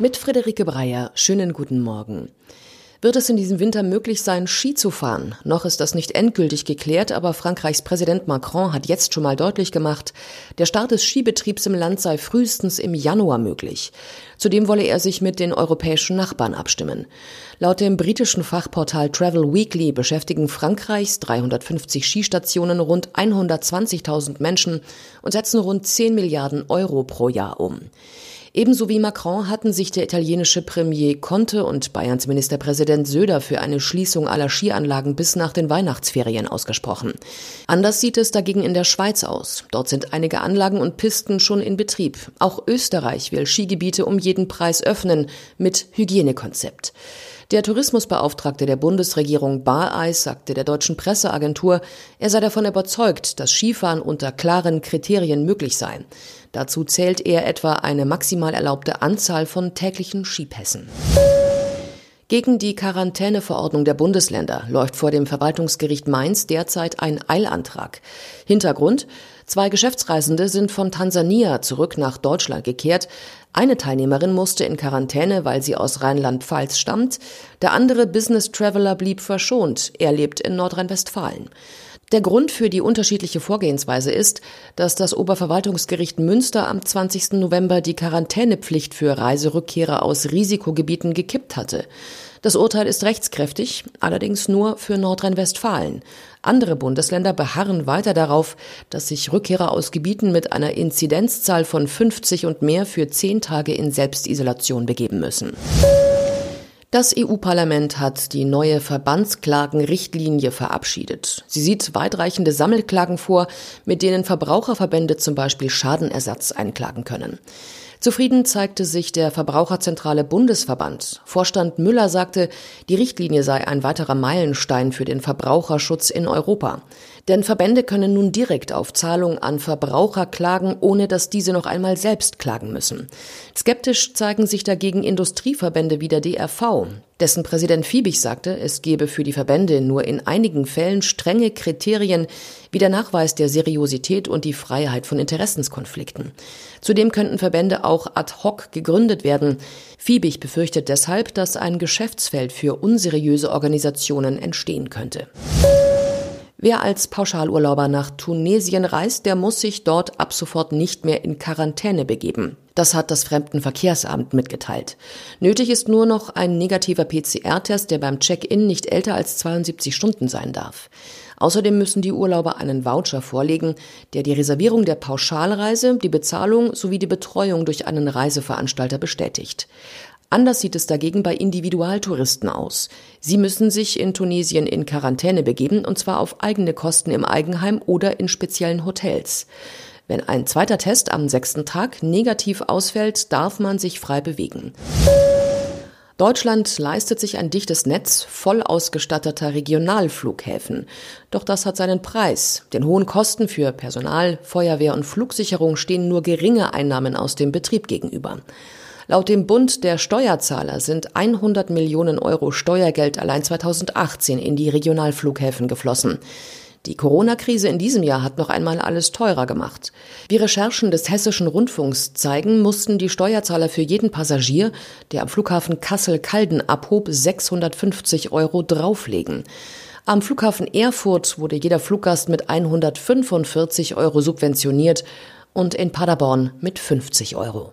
Mit Friederike Breyer, schönen guten Morgen. Wird es in diesem Winter möglich sein, Ski zu fahren? Noch ist das nicht endgültig geklärt, aber Frankreichs Präsident Macron hat jetzt schon mal deutlich gemacht, der Start des Skibetriebs im Land sei frühestens im Januar möglich. Zudem wolle er sich mit den europäischen Nachbarn abstimmen. Laut dem britischen Fachportal Travel Weekly beschäftigen Frankreichs 350 Skistationen rund 120.000 Menschen und setzen rund 10 Milliarden Euro pro Jahr um. Ebenso wie Macron hatten sich der italienische Premier Conte und Bayerns Ministerpräsident Söder für eine Schließung aller Skianlagen bis nach den Weihnachtsferien ausgesprochen. Anders sieht es dagegen in der Schweiz aus. Dort sind einige Anlagen und Pisten schon in Betrieb. Auch Österreich will Skigebiete um jeden Preis öffnen mit Hygienekonzept. Der Tourismusbeauftragte der Bundesregierung Bareis sagte der deutschen Presseagentur, er sei davon überzeugt, dass Skifahren unter klaren Kriterien möglich sei. Dazu zählt er etwa eine maximal erlaubte Anzahl von täglichen Skipässen. Gegen die Quarantäneverordnung der Bundesländer läuft vor dem Verwaltungsgericht Mainz derzeit ein Eilantrag. Hintergrund Zwei Geschäftsreisende sind von Tansania zurück nach Deutschland gekehrt. Eine Teilnehmerin musste in Quarantäne, weil sie aus Rheinland-Pfalz stammt. Der andere Business Traveler blieb verschont. Er lebt in Nordrhein-Westfalen. Der Grund für die unterschiedliche Vorgehensweise ist, dass das Oberverwaltungsgericht Münster am 20. November die Quarantänepflicht für Reiserückkehrer aus Risikogebieten gekippt hatte. Das Urteil ist rechtskräftig, allerdings nur für Nordrhein-Westfalen. Andere Bundesländer beharren weiter darauf, dass sich Rückkehrer aus Gebieten mit einer Inzidenzzahl von 50 und mehr für zehn Tage in Selbstisolation begeben müssen. Das EU-Parlament hat die neue Verbandsklagenrichtlinie verabschiedet. Sie sieht weitreichende Sammelklagen vor, mit denen Verbraucherverbände zum Beispiel Schadenersatz einklagen können. Zufrieden zeigte sich der Verbraucherzentrale Bundesverband. Vorstand Müller sagte, die Richtlinie sei ein weiterer Meilenstein für den Verbraucherschutz in Europa. Denn Verbände können nun direkt auf Zahlung an Verbraucher klagen, ohne dass diese noch einmal selbst klagen müssen. Skeptisch zeigen sich dagegen Industrieverbände wie der DRV. Dessen Präsident Fiebig sagte, es gebe für die Verbände nur in einigen Fällen strenge Kriterien wie der Nachweis der Seriosität und die Freiheit von Interessenskonflikten. Zudem könnten Verbände auch ad hoc gegründet werden. Fiebig befürchtet deshalb, dass ein Geschäftsfeld für unseriöse Organisationen entstehen könnte. Wer als Pauschalurlauber nach Tunesien reist, der muss sich dort ab sofort nicht mehr in Quarantäne begeben. Das hat das Fremdenverkehrsamt mitgeteilt. Nötig ist nur noch ein negativer PCR-Test, der beim Check-in nicht älter als 72 Stunden sein darf. Außerdem müssen die Urlauber einen Voucher vorlegen, der die Reservierung der Pauschalreise, die Bezahlung sowie die Betreuung durch einen Reiseveranstalter bestätigt. Anders sieht es dagegen bei Individualtouristen aus. Sie müssen sich in Tunesien in Quarantäne begeben, und zwar auf eigene Kosten im Eigenheim oder in speziellen Hotels. Wenn ein zweiter Test am sechsten Tag negativ ausfällt, darf man sich frei bewegen. Deutschland leistet sich ein dichtes Netz voll ausgestatteter Regionalflughäfen. Doch das hat seinen Preis. Den hohen Kosten für Personal, Feuerwehr und Flugsicherung stehen nur geringe Einnahmen aus dem Betrieb gegenüber. Laut dem Bund der Steuerzahler sind 100 Millionen Euro Steuergeld allein 2018 in die Regionalflughäfen geflossen. Die Corona-Krise in diesem Jahr hat noch einmal alles teurer gemacht. Wie Recherchen des Hessischen Rundfunks zeigen, mussten die Steuerzahler für jeden Passagier, der am Flughafen Kassel-Calden abhob, 650 Euro drauflegen. Am Flughafen Erfurt wurde jeder Fluggast mit 145 Euro subventioniert und in Paderborn mit 50 Euro.